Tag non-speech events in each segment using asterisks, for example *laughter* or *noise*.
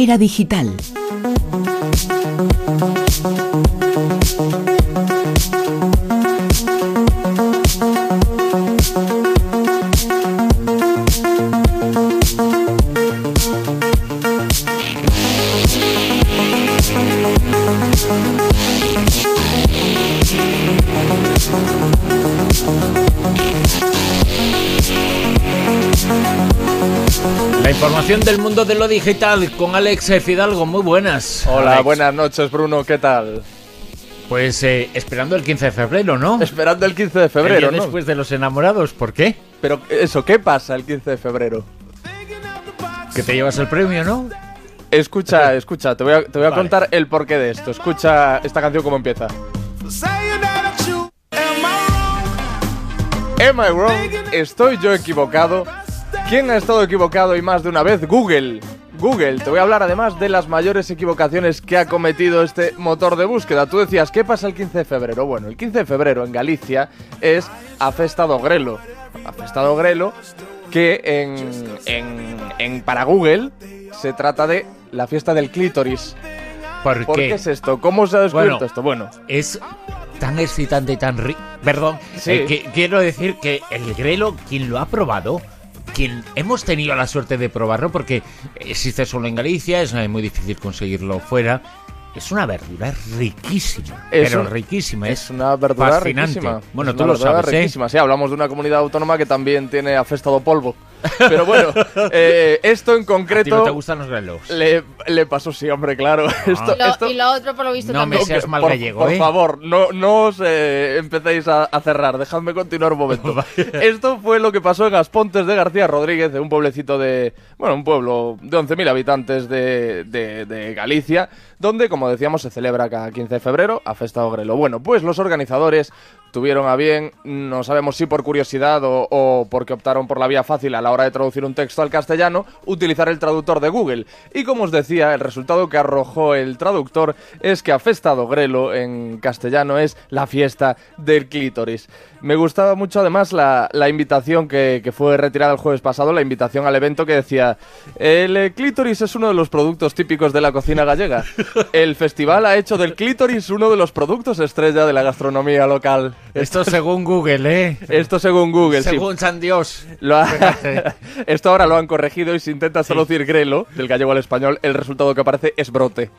Era digital. La información del mundo de lo digital con Alex Fidalgo, muy buenas. Hola, Alex. buenas noches Bruno, ¿qué tal? Pues eh, esperando el 15 de febrero, ¿no? Esperando el 15 de El febrero, día ¿no? después de los enamorados, ¿por qué? Pero eso, ¿qué pasa el 15 de febrero? Que te llevas el premio, ¿no? Escucha, escucha, te voy a, te voy a Vale. contar el porqué de esto. Escucha esta canción cómo empieza. Am I wrong? ¿Estoy yo equivocado? ¿Quién ha estado equivocado y más de una vez? Google. Google, te voy a hablar además de las mayores equivocaciones que ha cometido este motor de búsqueda. Tú decías, ¿qué pasa el 15 de febrero? Bueno, el 15 de febrero en Galicia es a Festa do Grelo. A Festa do Grelo, que en, en, en- para Google se trata de la fiesta del clítoris. ¿Por, ¿Por qué? qué es esto? ¿Cómo se ha descubierto Bueno. esto? Bueno, Es tan excitante y tan rico. Perdón, Sí. eh, que- quiero decir que el grelo, quien lo ha probado, quien hemos tenido la suerte de probarlo, porque existe solo en Galicia, es eh, muy difícil conseguirlo fuera. Es una verdura riquísima, Es pero un- riquísima, es una verdura fascinante. riquísima. Bueno, Es tú una lo sabes, ¿eh? riquísima. Sí, hablamos de una comunidad autónoma que también tiene afestado polvo. Pero bueno, *laughs* eh, esto en ¿A ti no concreto te gustan los grelos? le, le pasó, sí, hombre, claro. *laughs* Esto, Lo- esto- y lo otro, por lo visto, No me también. seas mal por, gallego, por ¿eh? favor, no, no os eh, empecéis a, a cerrar, dejadme continuar un momento. *laughs* Esto fue lo que pasó en Aspontes de García Rodríguez, de un pueblecito de, bueno, un pueblo de 11.000 habitantes de, de- de Galicia, donde, como decíamos, se celebra cada 15 de febrero a Festa do Grelo. Bueno, pues los organizadores tuvieron a bien, no sabemos si por curiosidad o, porque optaron por la vía fácil a la hora de traducir un texto al castellano, utilizar el traductor de Google. Y como os decía, el resultado que arrojó el traductor es que a Festa do Grelo en castellano es la fiesta del clítoris. Me gustaba mucho además la, la invitación que, que fue retirada el jueves pasado, la invitación al evento que decía el eh, clítoris es uno de los productos típicos de la cocina gallega. El festival ha hecho del clítoris uno de los productos estrella de la gastronomía local. Esto según Google, ¿eh? Esto según Google, sí. según San Dios. Lo ha- *laughs* Esto ahora lo han corregido y si intentas traducir grelo del gallego al español, el resultado que aparece es brote.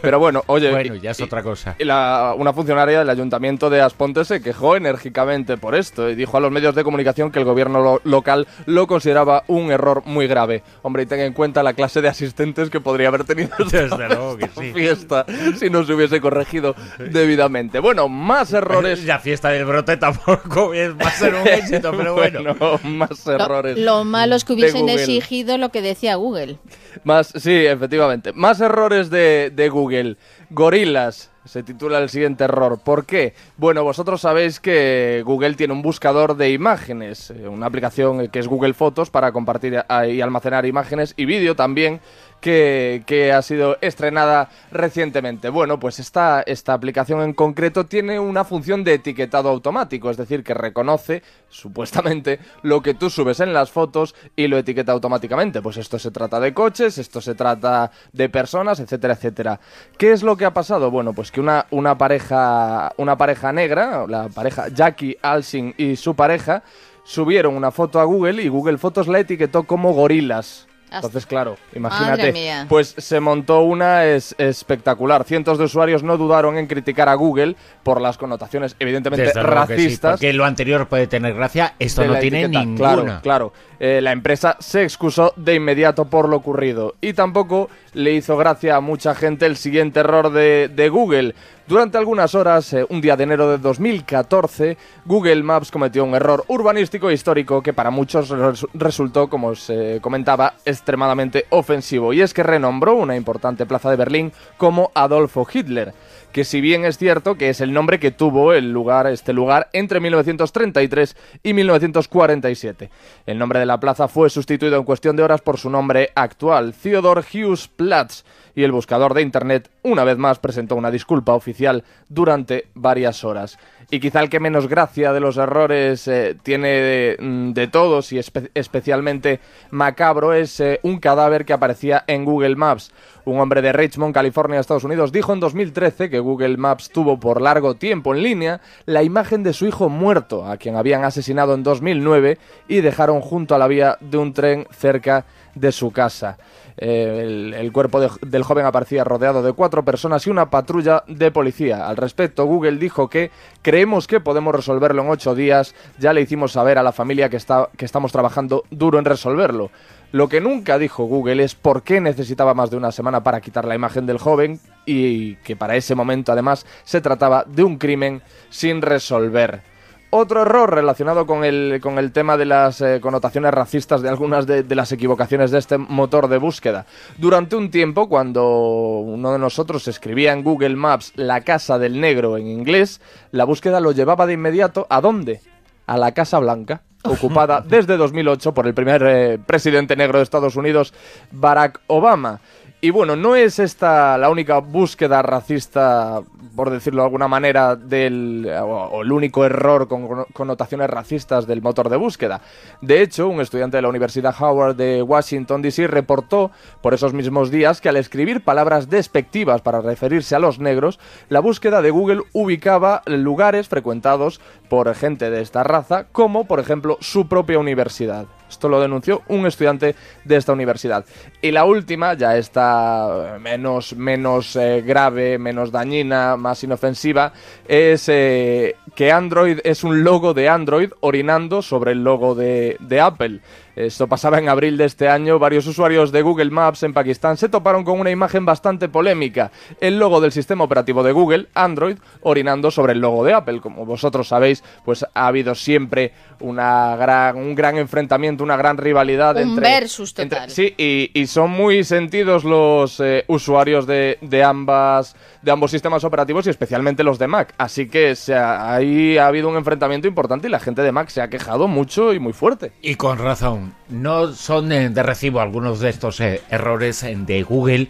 Pero bueno, oye, Bueno, y- ya es y- otra cosa. y la- una funcionaria del ayuntamiento de Asponte se quejó enérgicamente por esto y dijo a los medios de comunicación que el gobierno lo- local lo consideraba un error muy grave. Hombre, y tenga en cuenta la clase de asistentes que podría haber tenido *laughs* esta, Desde luego que esta sí. fiesta si no se hubiese corregido debidamente. Bueno, más errores. La fiesta del brote tampoco *laughs* va a ser un *laughs* éxito, pero bueno. más Lo, errores. lo malo es que hubiesen Google. exigido lo que decía Google. Más, sí, efectivamente. Más errores de, de Google. Gorilas. Se titula el siguiente error. ¿Por qué? Bueno, vosotros sabéis que Google tiene un buscador de imágenes, eh, una aplicación que es Google Fotos para compartir y almacenar imágenes y vídeo también, que, que ha sido estrenada recientemente. Bueno, pues esta, esta aplicación en concreto tiene una función de etiquetado automático, es decir, que reconoce, supuestamente, lo que tú subes en las fotos y lo etiqueta automáticamente. Pues esto se trata de coches, esto se trata de personas, etcétera, etcétera. ¿Qué es lo que ha pasado? Bueno, pues que una, una pareja, una pareja negra, la pareja Jackie Alsing y su pareja, subieron una foto a Google y Google Fotos la etiquetó como gorilas. Entonces, claro, imagínate. Madre mía. Pues se montó una es- espectacular. Cientos de usuarios no dudaron en criticar a Google por las connotaciones evidentemente Desde luego que sí, racistas. porque lo anterior puede tener gracia, esto no la tiene etiqueta. ninguna. Claro, claro. Eh, la empresa se excusó de inmediato por lo ocurrido. Y tampoco le hizo gracia a mucha gente el siguiente error de, de Google. Durante algunas horas, eh, un día de enero de 2014, Google Maps cometió un error urbanístico e histórico que para muchos res- resultó, como se comentaba, extremadamente ofensivo. Y es que renombró una importante plaza de Berlín como Adolfo Hitler que si bien es cierto que es el nombre que tuvo el lugar, este lugar entre 1933 y 1947. El nombre de la plaza fue sustituido en cuestión de horas por su nombre actual, Theodor Hughes Platz, y el buscador de internet una vez más presentó una disculpa oficial durante varias horas. Y quizá el que menos gracia de los errores eh, tiene de, mm, de todos y espe- especialmente macabro es eh, un cadáver que aparecía en Google Maps. Un hombre de Richmond, California, Estados Unidos, dijo en 2013 que Google Maps tuvo por largo tiempo en línea la imagen de su hijo muerto, a quien habían asesinado en 2009 y dejaron junto a la vía de un tren cerca de su casa. Eh, el, cuerpo de- del joven aparecía rodeado de cuatro personas y una patrulla de policía. Al respecto, Google dijo que creemos que podemos resolverlo en ocho días. Ya le hicimos saber a la familia que, está, que estamos trabajando duro en resolverlo. Lo que nunca dijo Google es por qué necesitaba más de una semana para quitar la imagen del joven y que para ese momento además se trataba de un crimen sin resolver. Otro error relacionado con el, con el tema de las eh, connotaciones racistas de algunas de, de las equivocaciones de este motor de búsqueda. Durante un tiempo, cuando uno de nosotros escribía en Google Maps la casa del negro en inglés, la búsqueda lo llevaba de inmediato ¿a dónde? A la Casa Blanca, *laughs* ocupada desde 2008 por el primer eh, presidente negro de Estados Unidos, Barack Obama. Y bueno, no es esta la única búsqueda racista, por decirlo de alguna manera, del, o, el único error con connotaciones racistas del motor de búsqueda. De hecho, un estudiante de la Universidad Howard de Washington, D.C. reportó por esos mismos días que al escribir palabras despectivas para referirse a los negros, la búsqueda de Google ubicaba lugares frecuentados por gente de esta raza, como por ejemplo su propia universidad. Esto lo denunció un estudiante de esta universidad. Y la última ya está menos, menos eh, grave, menos dañina, más inofensiva, es eh, que Android es un logo de Android orinando sobre el logo de, de Apple. Esto pasaba en abril de este año. Varios usuarios de Google Maps en Pakistán se toparon con una imagen bastante polémica. El logo del sistema operativo de Google, Android, orinando sobre el logo de Apple. Como vosotros sabéis, pues ha habido siempre una gran, un gran enfrentamiento, una gran rivalidad Un entre... versus total. entre- sí, y, y son muy sentidos los eh, usuarios de, de ambas de ambos sistemas operativos y especialmente los de Mac. Así que se ha- ahí ha habido un enfrentamiento importante y la gente de Mac se ha quejado mucho y muy fuerte. Y con razón, no son de recibo algunos de estos eh, errores de Google.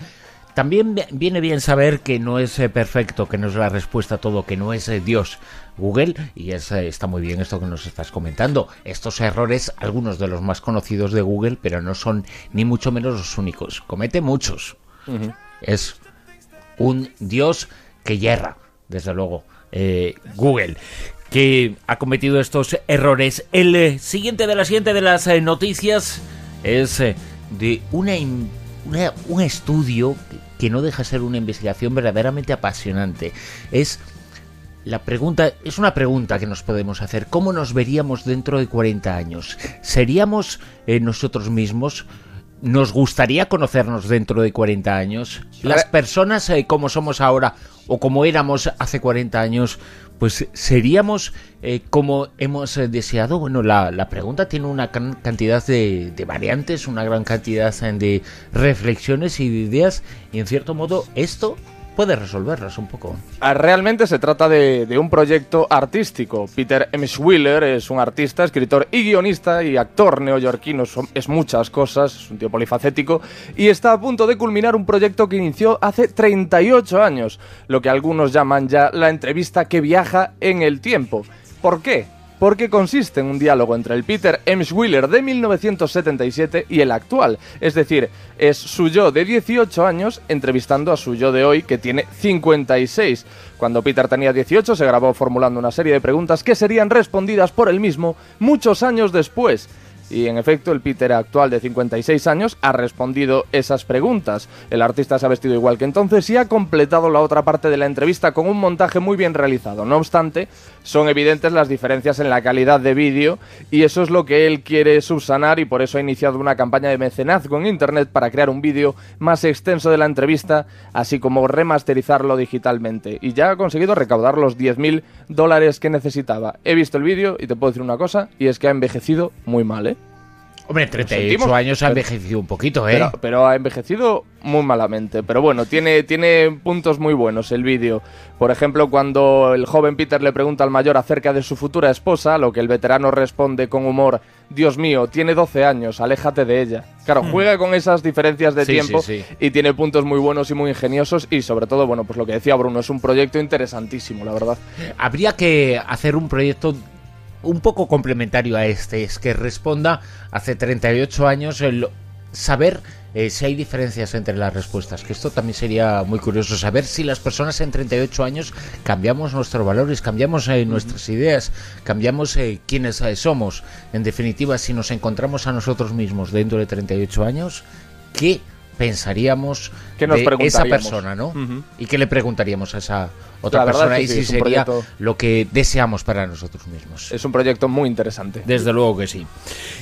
También vi- viene bien saber que no es eh, perfecto, que no es la respuesta a todo, que no es eh, Dios Google. Y es, eh, está muy bien esto que nos estás comentando. Estos errores, algunos de los más conocidos de Google, pero no son ni mucho menos los únicos. Comete muchos. Es un Dios que yerra, desde luego, eh, Google, que ha cometido estos errores. El eh, siguiente de la siguiente de las eh, noticias es de una, un estudio que no deja de ser una investigación verdaderamente apasionante. Es la pregunta es una pregunta que nos podemos hacer. ¿Cómo nos veríamos dentro de 40 años? ¿Seríamos eh, nosotros mismos? ¿Nos gustaría conocernos dentro de 40 años? Las personas eh, como somos ahora o como éramos hace 40 años, pues seríamos eh, como hemos eh, deseado. Bueno, la, la pregunta tiene una gran cantidad de, de variantes, una gran cantidad eh, de reflexiones y de ideas y en cierto modo esto puede resolverlas un poco. Ah, Realmente se trata de, de un proyecto artístico. Peter M. Schwiller es un artista, escritor y guionista y actor neoyorquino. Es muchas cosas, es un tío polifacético y está a punto de culminar un proyecto que inició hace 38 años, lo que algunos llaman ya la entrevista que viaja en el tiempo. ¿Por qué? Porque consiste en un diálogo entre el Peter M. Schwiller de 1977 y el actual. Es decir, es su yo de 18 años entrevistando a su yo de hoy que tiene 56. Cuando Peter tenía 18 se grabó formulando una serie de preguntas que serían respondidas por él mismo muchos años después. Y en efecto, el Peter actual de 56 años ha respondido esas preguntas. El artista se ha vestido igual que entonces y ha completado la otra parte de la entrevista con un montaje muy bien realizado. No obstante, son evidentes las diferencias en la calidad de vídeo y eso es lo que él quiere subsanar y por eso ha iniciado una campaña de mecenazgo en Internet para crear un vídeo más extenso de la entrevista, así como remasterizarlo digitalmente. Y ya ha conseguido recaudar los 10.000 dólares que necesitaba. He visto el vídeo y te puedo decir una cosa, y es que ha envejecido muy mal, ¿eh? Hombre, 38 sentimos, años ha envejecido un poquito, ¿eh? Pero, pero ha envejecido muy malamente. Pero bueno, tiene, tiene puntos muy buenos el vídeo. Por ejemplo, cuando el joven Peter le pregunta al mayor acerca de su futura esposa, lo que el veterano responde con humor Dios mío, tiene 12 años, aléjate de ella. Claro, juega con esas diferencias de Sí, tiempo sí, sí. y tiene puntos muy buenos y muy ingeniosos y sobre todo, bueno, pues lo que decía Bruno, es un proyecto interesantísimo, la verdad. Habría que hacer un proyecto un poco complementario a este, es que responda hace 38 años el saber eh, si hay diferencias entre las respuestas, que esto también sería muy curioso, saber si las personas en 38 años cambiamos nuestros valores, cambiamos eh, nuestras ideas, cambiamos eh, quiénes somos. En definitiva, si nos encontramos a nosotros mismos dentro de 38 años, ¿qué pensaríamos ¿Qué nos de esa persona, no? ¿Y qué le preguntaríamos a esa otra persona? y sí, si es un sería proyecto- lo que deseamos para nosotros mismos. Es un proyecto muy interesante. Desde luego que sí.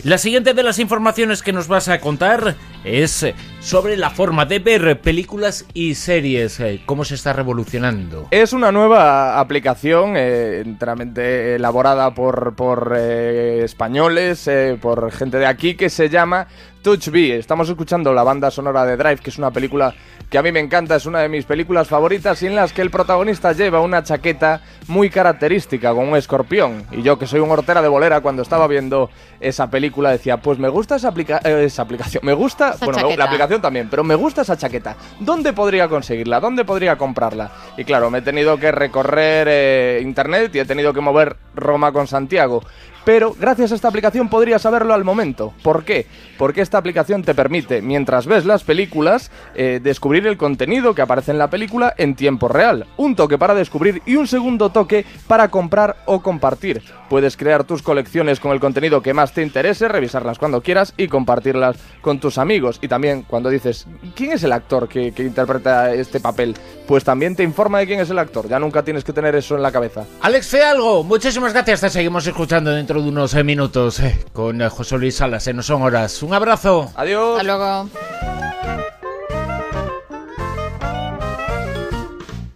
La siguiente de las informaciones que nos vas a contar es sobre la forma de ver películas y series, eh, ¿cómo se está revolucionando? Es una nueva aplicación eh, enteramente elaborada por, por eh, españoles, eh, por gente de aquí, que se llama Touch B. Estamos escuchando la banda sonora de Drive, que es una película que a mí me encanta, es una de mis películas favoritas y en las que el protagonista lleva una chaqueta muy característica con un escorpión. Y yo, que soy un hortera de bolera, cuando estaba viendo esa película decía, pues me gusta esa, aplica- esa aplicación, me gusta, Esa bueno, chaqueta. la aplicación también, pero me gusta esa chaqueta. ¿Dónde podría conseguirla? ¿Dónde podría comprarla? Y claro, me he tenido que recorrer eh, internet y he tenido que mover Roma con Santiago. Pero gracias a esta aplicación podría saberlo al momento. ¿Por qué? Porque esta aplicación te permite, mientras ves las películas, eh, descubrir el contenido que aparece en la película en tiempo real. Un toque para descubrir y un segundo toque para comprar o compartir. Puedes crear tus colecciones con el contenido que más te interese, revisarlas cuando quieras y compartirlas con tus amigos. Y también cuando dices, ¿quién es el actor que, interpreta este papel? Pues también te informa de quién es el actor. Ya nunca tienes que tener eso en la cabeza. Alex Fealgo, muchísimas gracias. Te seguimos escuchando dentro de unos eh, minutos eh, con eh, José Luis Salas. eh, no son horas. Un abrazo. Adiós. Hasta luego.